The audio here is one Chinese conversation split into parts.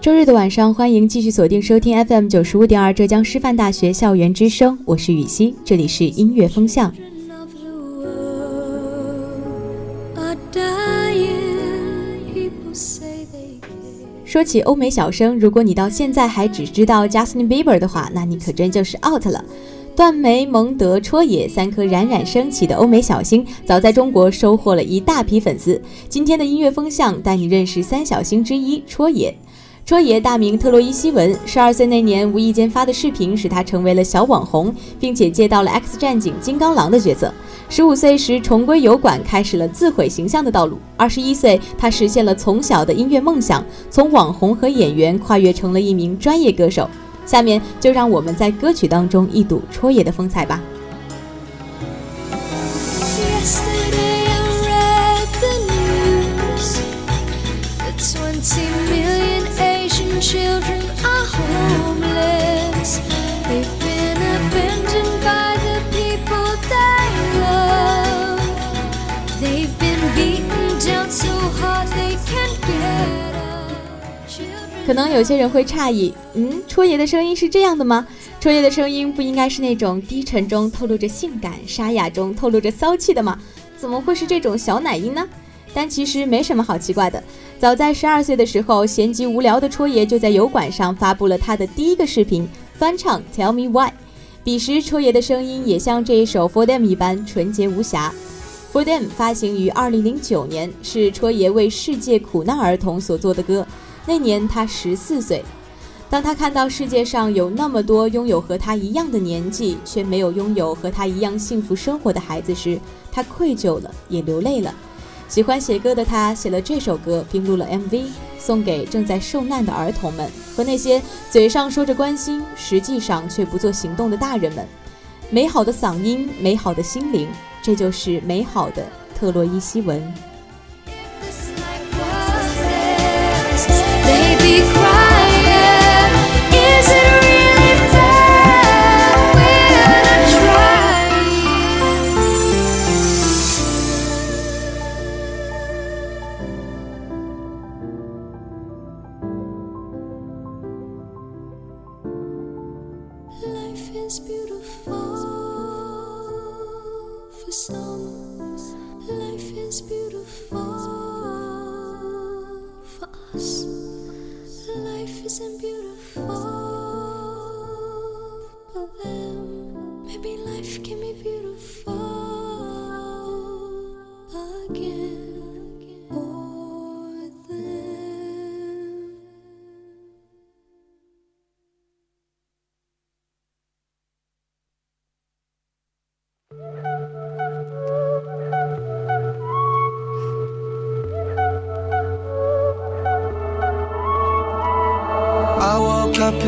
周日的晚上，欢迎继续锁定收听 FM 九十五点二浙江师范大学校园之声，我是雨熙，这里是音乐风向。说起欧美小生，如果你到现在还只知道 Justin Bieber 的话，那你可真就是 out 了。段眉、蒙德、戳野三颗冉冉升起的欧美小星，早在中国收获了一大批粉丝。今天的音乐风向带你认识三小星之一戳野。戳爷大名特洛伊西文，十二岁那年无意间发的视频使他成为了小网红，并且接到了 X 战警金刚狼的角色。十五岁时重归油管，开始了自毁形象的道路。二十一岁，他实现了从小的音乐梦想，从网红和演员跨越成了一名专业歌手。下面就让我们在歌曲当中一睹戳爷的风采吧。可能有些人会诧异，嗯，戳爷的声音是这样的吗？戳爷的声音不应该是那种低沉中透露着性感、沙哑中透露着骚气的吗？怎么会是这种小奶音呢？但其实没什么好奇怪的。早在十二岁的时候，闲极无聊的戳爷就在油管上发布了他的第一个视频，翻唱《Tell Me Why》。彼时，戳爷的声音也像这一首《For Them》一般纯洁无瑕。《For Them》发行于二零零九年，是戳爷为世界苦难儿童所做的歌。那年他十四岁。当他看到世界上有那么多拥有和他一样的年纪，却没有拥有和他一样幸福生活的孩子时，他愧疚了，也流泪了。喜欢写歌的他写了这首歌，并录了 MV，送给正在受难的儿童们和那些嘴上说着关心，实际上却不做行动的大人们。美好的嗓音，美好的心灵，这就是美好的特洛伊西文。Be crying.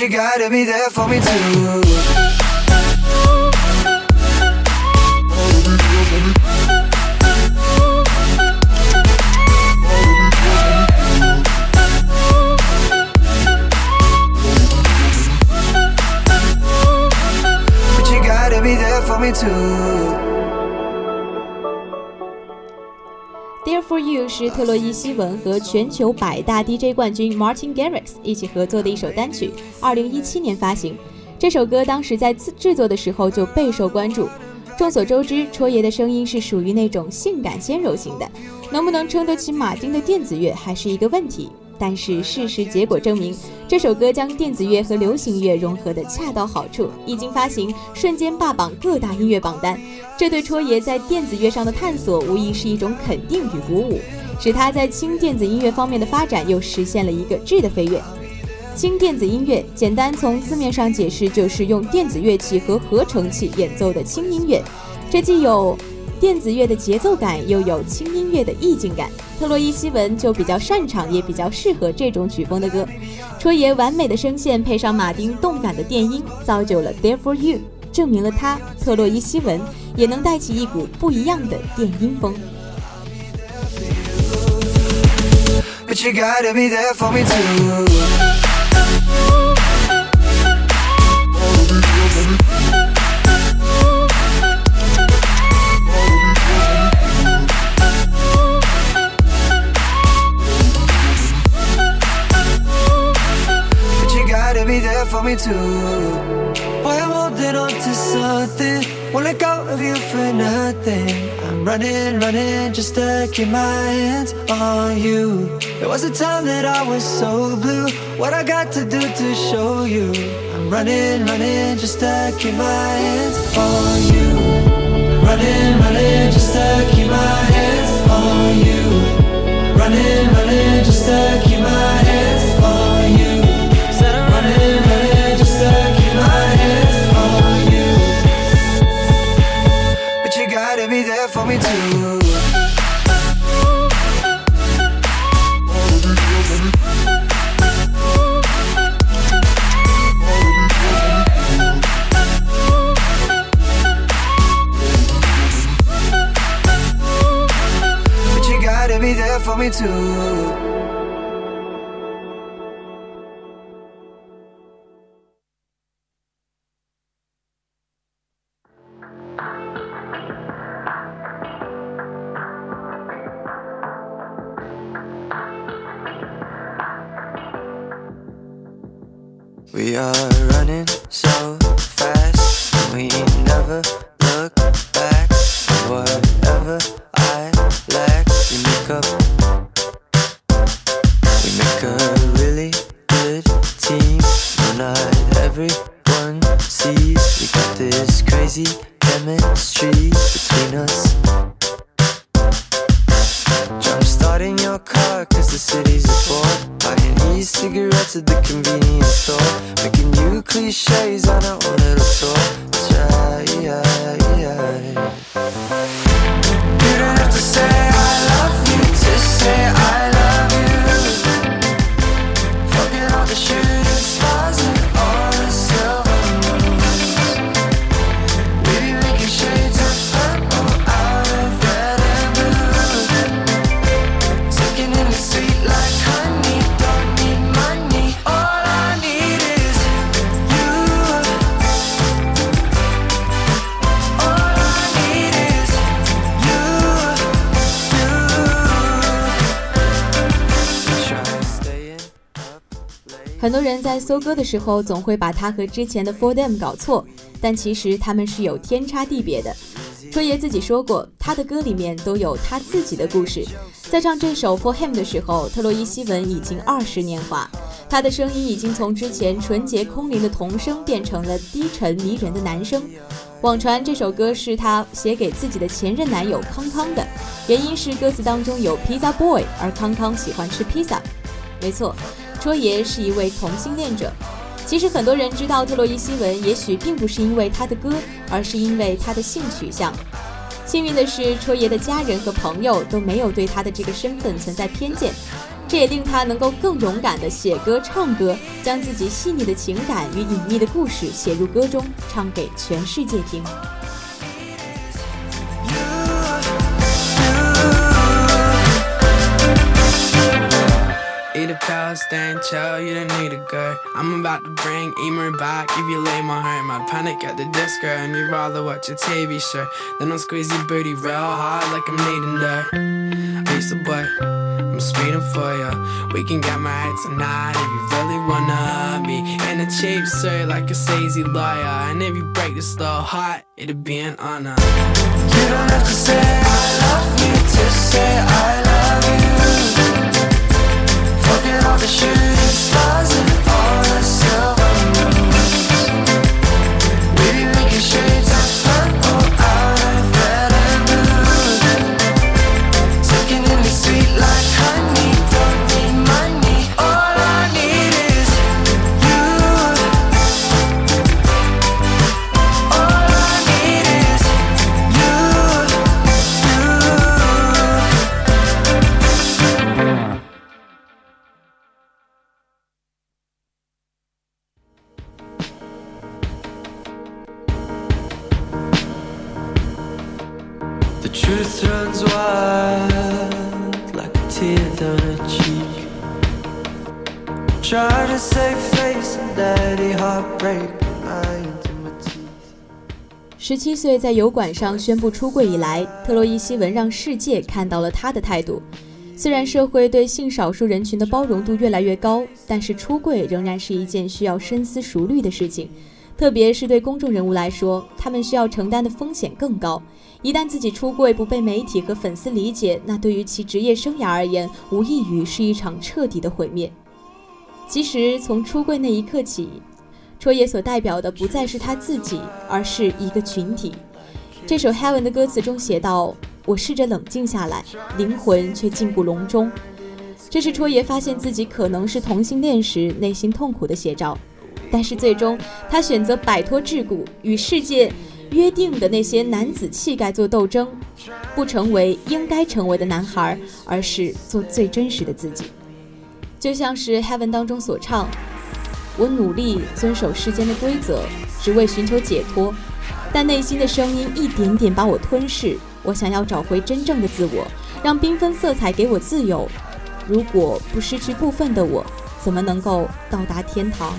you gotta be there for me too. For me too. For You 是特洛伊希文和全球百大 DJ 冠军 Martin Garrix 一起合作的一首单曲，二零一七年发行。这首歌当时在制制作的时候就备受关注。众所周知，戳爷的声音是属于那种性感纤柔型的，能不能撑得起马丁的电子乐还是一个问题。但是事实结果证明，这首歌将电子乐和流行乐融合的恰到好处，一经发行，瞬间霸榜各大音乐榜单。这对戳爷在电子乐上的探索，无疑是一种肯定与鼓舞，使他在轻电子音乐方面的发展又实现了一个质的飞跃。轻电子音乐，简单从字面上解释，就是用电子乐器和合成器演奏的轻音乐。这既有电子乐的节奏感，又有轻音乐的意境感。特洛伊西文就比较擅长，也比较适合这种曲风的歌。戳爷完美的声线配上马丁动感的电音，造就了《There for You》，证明了他特洛伊西文也能带起一股不一样的电音风。But you gotta be there for me too. For me too. Boy, I'm holding on to something. Won't let go of you for nothing. I'm running, running just to keep my hands on you. There was a time that I was so blue. What I got to do to show you? I'm running, running just to keep my hands on you. Running, running just to keep my hands on you. Running, running just to keep my hands 很多人在搜歌的时候，总会把它和之前的 For Them 搞错，但其实他们是有天差地别的。车爷自己说过，他的歌里面都有他自己的故事。在唱这首 For Him 的时候，特洛伊西文已经二十年华，他的声音已经从之前纯洁空灵的童声变成了低沉迷人的男声。网传这首歌是他写给自己的前任男友康康的，原因是歌词当中有 Pizza Boy，而康康喜欢吃披萨。没错，戳爷是一位同性恋者。其实很多人知道特洛伊西文，也许并不是因为他的歌，而是因为他的性取向。幸运的是，戳爷的家人和朋友都没有对他的这个身份存在偏见，这也令他能够更勇敢地写歌唱歌，将自己细腻的情感与隐秘的故事写入歌中，唱给全世界听。A stand chill, you don't need a girl. I'm about to bring Emer back if you lay my heart. My panic at the disco, and you'd rather watch a TV show. Then I'll squeeze your booty real hard like I'm needing dirt. Lisa boy, I'm speeding for ya. We can get married tonight if you really wanna be in a cheap suit like a sleazy lawyer. And if you break this little heart, it'd be an honor. You don't have to say I love you to say I love you all the shooters, stars, and all the silver. 十七岁在油管上宣布出柜以来，特洛伊西文让世界看到了他的态度。虽然社会对性少数人群的包容度越来越高，但是出柜仍然是一件需要深思熟虑的事情，特别是对公众人物来说，他们需要承担的风险更高。一旦自己出柜不被媒体和粉丝理解，那对于其职业生涯而言，无异于是一场彻底的毁灭。其实从出柜那一刻起，戳爷所代表的不再是他自己，而是一个群体。这首《Heaven》的歌词中写道。我试着冷静下来，灵魂却禁锢笼中。这是戳爷发现自己可能是同性恋时内心痛苦的写照。但是最终，他选择摆脱桎梏，与世界约定的那些男子气概做斗争，不成为应该成为的男孩，而是做最真实的自己。就像是《Heaven》当中所唱：“我努力遵守世间的规则，只为寻求解脱，但内心的声音一点点把我吞噬。”我想要找回真正的自我，让缤纷色彩给我自由。如果不失去部分的我，怎么能够到达天堂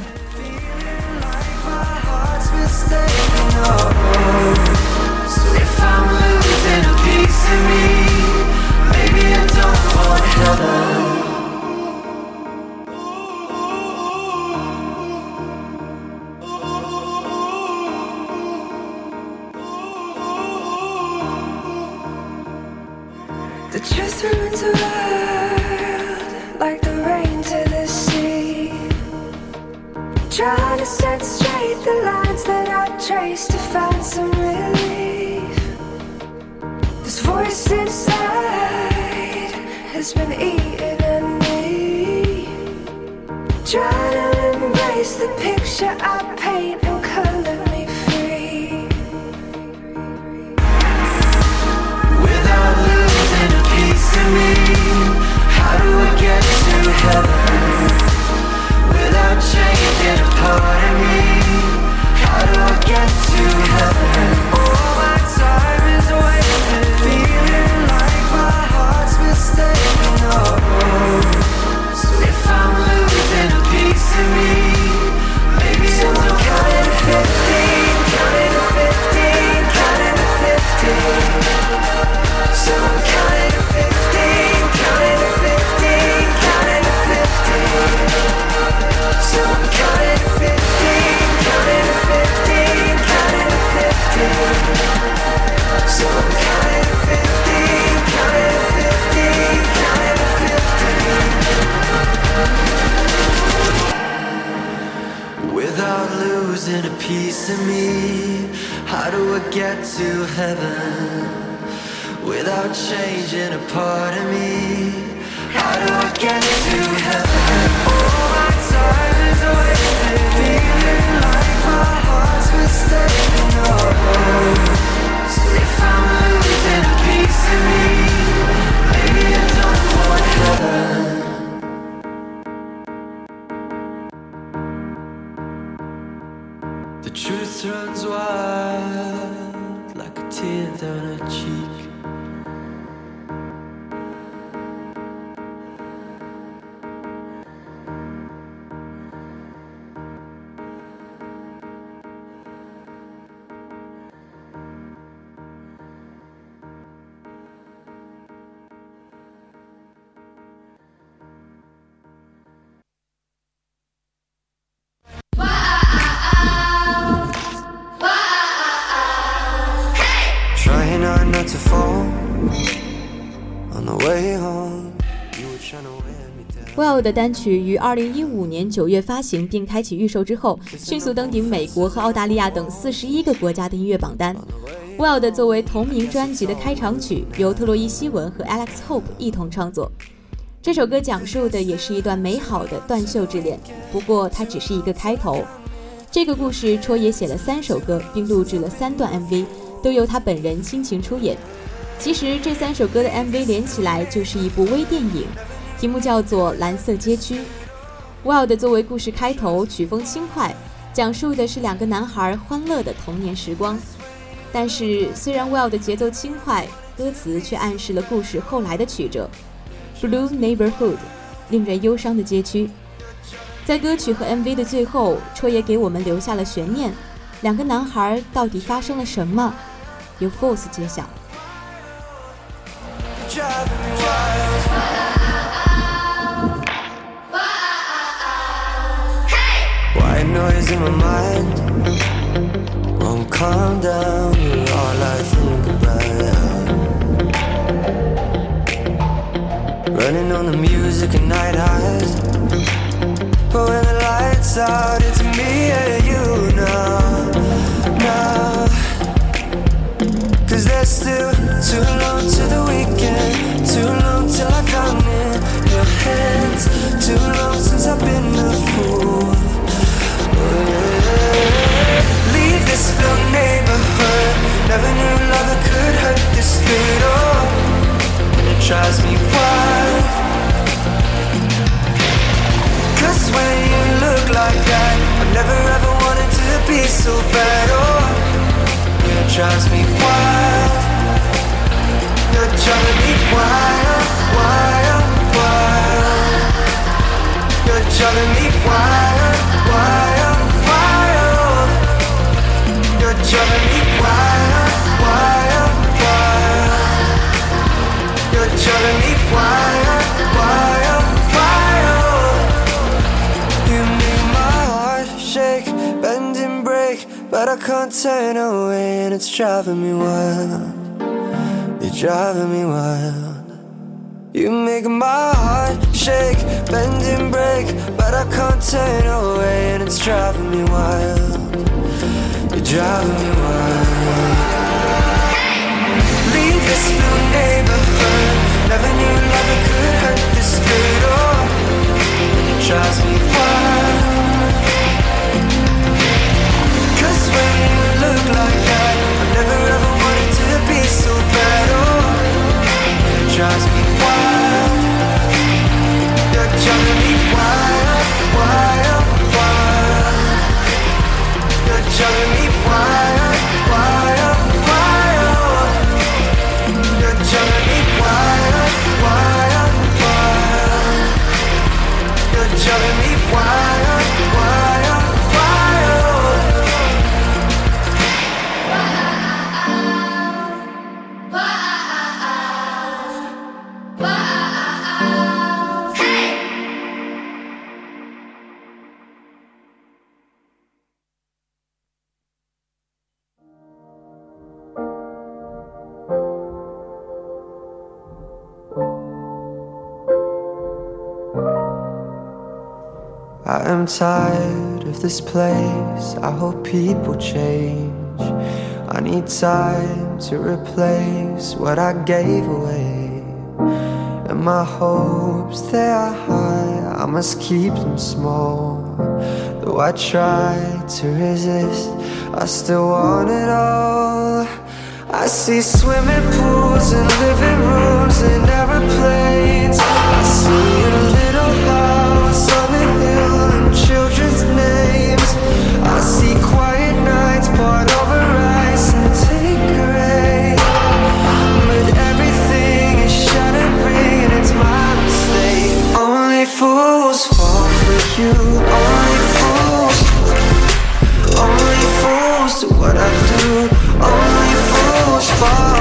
的单曲于二零一五年九月发行并开启预售之后，迅速登顶美国和澳大利亚等四十一个国家的音乐榜单。Wild 作为同名专辑的开场曲，由特洛伊·希文和 Alex Hope 一同创作。这首歌讲述的也是一段美好的断袖之恋，不过它只是一个开头。这个故事，戳爷写了三首歌，并录制了三段 MV，都由他本人倾情出演。其实这三首歌的 MV 连起来就是一部微电影，题目叫做《蓝色街区》。Wild 作为故事开头，曲风轻快，讲述的是两个男孩欢乐的童年时光。但是虽然 Wild 节奏轻快，歌词却暗示了故事后来的曲折。Blue Neighborhood，令人忧伤的街区。在歌曲和 MV 的最后，戳爷给我们留下了悬念：两个男孩到底发生了什么？由 Force 揭晓。White in my mind won't calm down. You're all I think about. Running on the music and night highs. But when the lights out, it's me and you now. Now. Cause there's still too long to the weekend Too long till I come in your hands Too long since I've been Never knew love could hurt this good Oh, and it drives me wild. Cause when you look like that I never ever wanted to be so bad Oh. It drives me wild. You're driving me wild, and it's driving me wild. You're driving me wild. You make my heart shake, bend and break, but I can't turn away, and it's driving me wild. You're driving me wild. Leave this blue neighborhood. Never knew love could hurt this good. Oh, it drives me wild. Cause when you look like tired of this place. I hope people change. I need time to replace what I gave away. And my hopes, they are high. I must keep them small. Though I try to resist, I still want it all. I see swimming pools and living rooms and aeroplanes. I see a little house you. Only fools. Only fools do what I do. Only fools fall.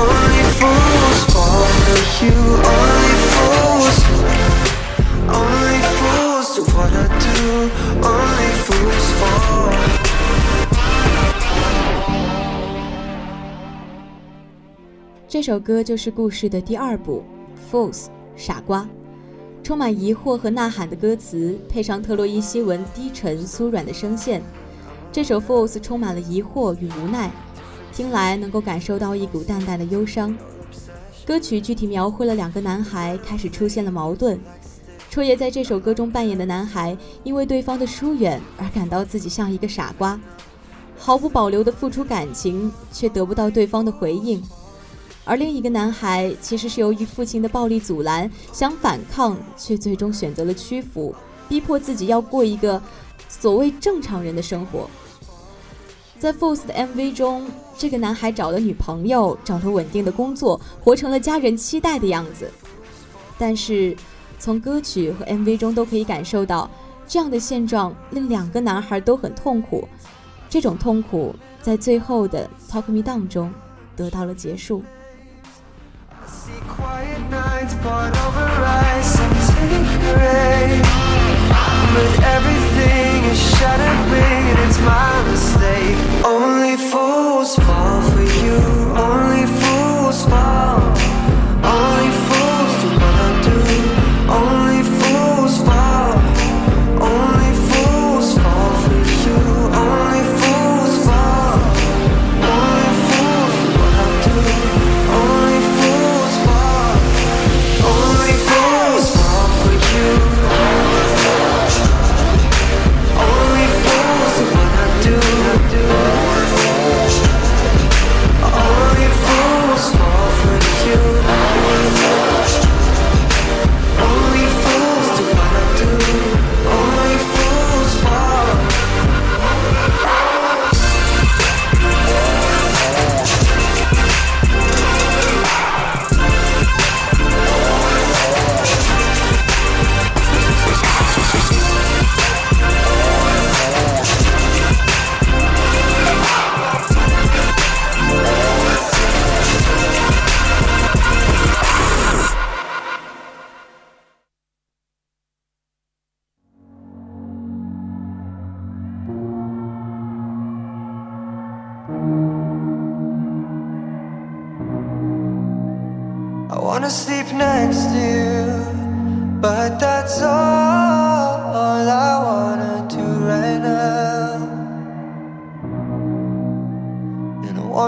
Only fools fall for you. Only fools. Only fools do what I do. Only fools fall. 这首歌就是故事的第二部《Fools》傻瓜， 充满疑惑和呐喊的歌词，配上特洛伊西文低沉酥软的声线，这首《Fools》充满了疑惑与无奈，听来能够感受到一股淡淡的忧伤。歌曲具体描绘了两个男孩开始出现了矛盾，戳爷在这首歌中扮演的男孩，因为对方的疏远而感到自己像一个傻瓜，毫不保留地付出感情，却得不到对方的回应。而另一个男孩其实是由于父亲的暴力阻拦，想反抗，却最终选择了屈服，逼迫自己要过一个所谓正常人的生活。在 f o s 的 MV 中，这个男孩找了女朋友，找了稳定的工作，活成了家人期待的样子。但是，从歌曲和 MV 中都可以感受到，这样的现状令两个男孩都很痛苦。这种痛苦在最后的 Talk Me Down 中得到了结束。Nights poured over ice and Tanqueray But everything is me and it's my mistake. Only fools fall for you. Only fools fall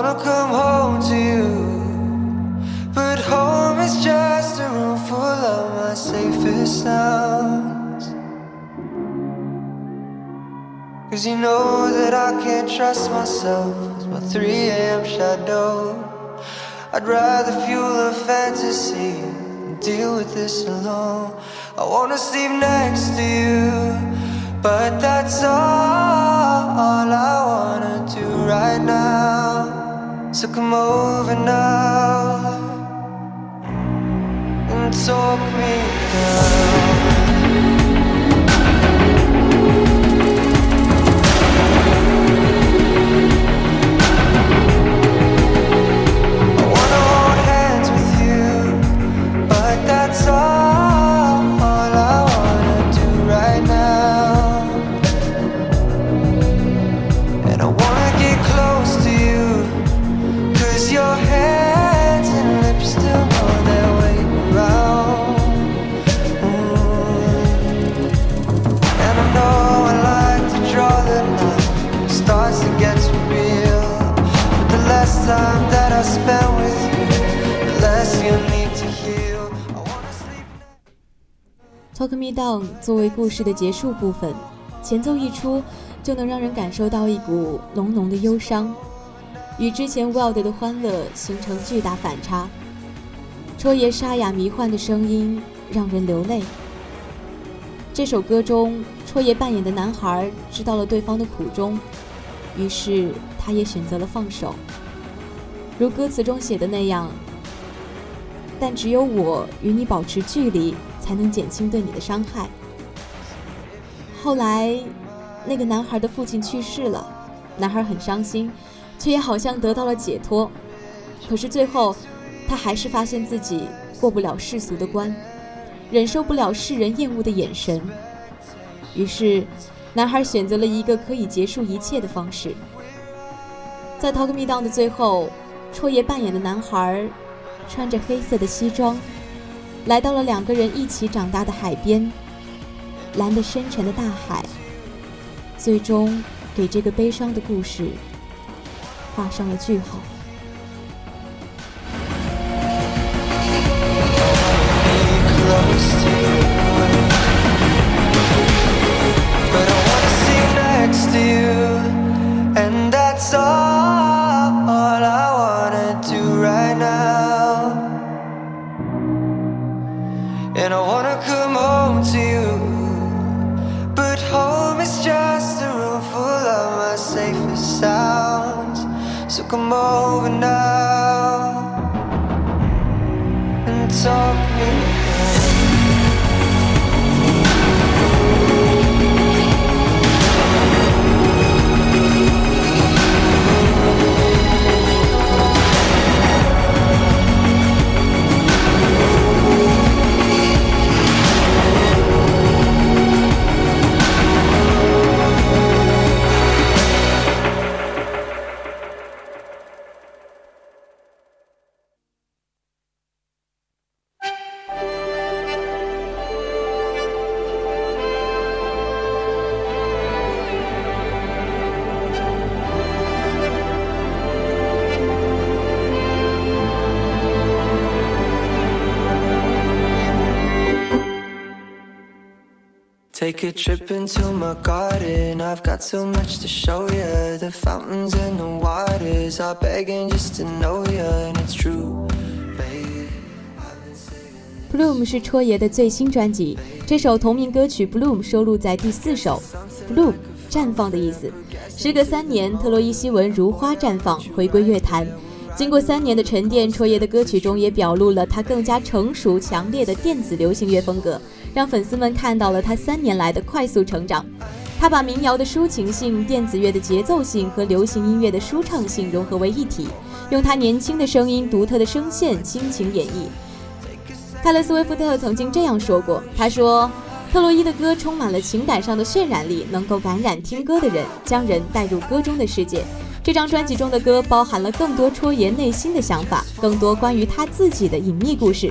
wanna come home to you, but home is just a room full of my safest sounds. Cause you know that I can't trust myself with my 3 a.m. shadow. I'd rather fuel a fantasy than deal with this alone. I wanna sleep next to you, but that's all I wanna do right now. So come over now and talk me down. Talk Me Down 作为故事的结束部分，前奏一出就能让人感受到一股浓浓的忧伤，与之前 Wild 的欢乐形成巨大反差。戳爷沙哑迷幻的声音让人流泪。这首歌中，戳爷扮演的男孩知道了对方的苦衷，于是他也选择了放手。如歌词中写的那样，但只有我与你保持距离，才能减轻对你的伤害。后来，那个男孩的父亲去世了，男孩很伤心，却也好像得到了解脱。可是最后，他还是发现自己过不了世俗的关，忍受不了世人厌恶的眼神。于是，男孩选择了一个可以结束一切的方式。在《Talk Me Down》的最后，戳爷扮演的男孩穿着黑色的西装，来到了两个人一起长大的海边，蓝得深沉的大海，最终给这个悲伤的故事画上了句号。to you, And I wanna come home to you, but home is just a room full of my safest sounds. So come over now and talk me Take a trip into my garden. I've got so much to show you. The fountains and the waters are begging just to know you, and it's true. Bloom 是戳爷的最新专辑，这首同名歌曲 Bloom 收录在第四首。Bloom 绽放的意思。时隔三年，特洛伊西文如花绽放，回归乐坛。经过三年的沉淀，戳爷的歌曲中也表露了他更加成熟、强烈的电子流行乐风格，让粉丝们看到了他三年来的快速成长。他把民谣的抒情性、电子乐的节奏性和流行音乐的舒畅性融合为一体，用他年轻的声音、独特的声线倾情演绎。泰勒·斯威夫特曾经这样说过：“他说，特洛伊的歌充满了情感上的渲染力，能够感染听歌的人，将人带入歌中的世界。这张专辑中的歌包含了更多戳爷内心的想法，更多关于他自己的隐秘故事。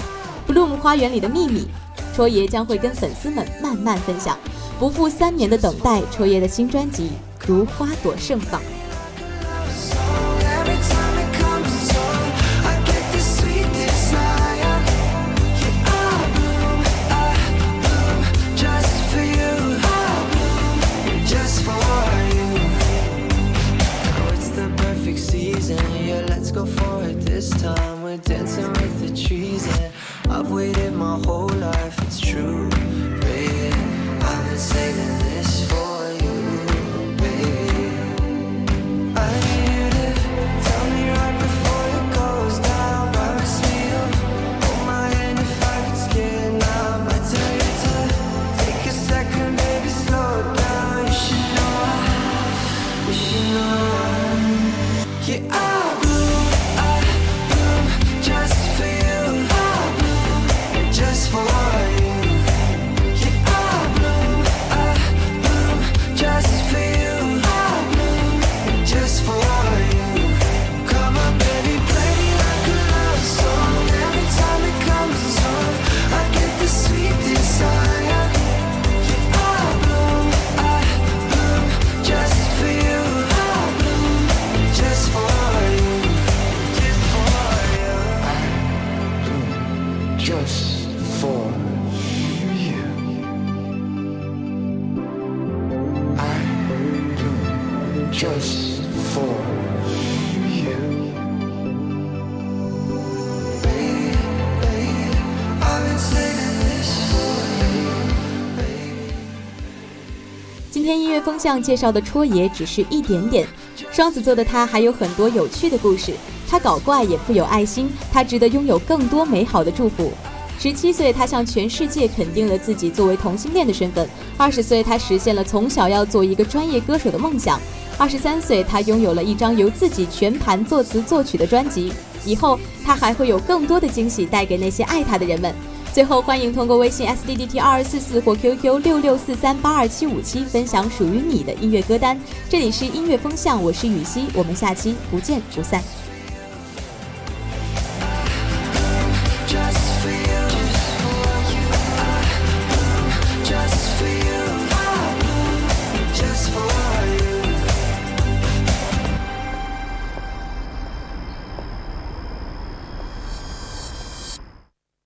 Bloom 花园里的秘密，戳爷将会跟粉丝们慢慢分享。不负三年的等待，戳爷的新专辑如花朵盛放。”今天音乐风向介绍的戳爷只是一点点，双子座的他还有很多有趣的故事。他搞怪也富有爱心，他值得拥有更多美好的祝福。十七岁，他向全世界肯定了自己作为同性恋的身份；二十岁，他实现了从小要做一个专业歌手的梦想；二十三岁，他拥有了一张由自己全盘作词作曲的专辑。以后，他还会有更多的惊喜带给那些爱他的人们。最后，欢迎通过微信 s d d t 二二四四或 QQ 六六四三八二七五七分享属于你的音乐歌单。这里是音乐风向，我是雨熙，我们下期不见不散。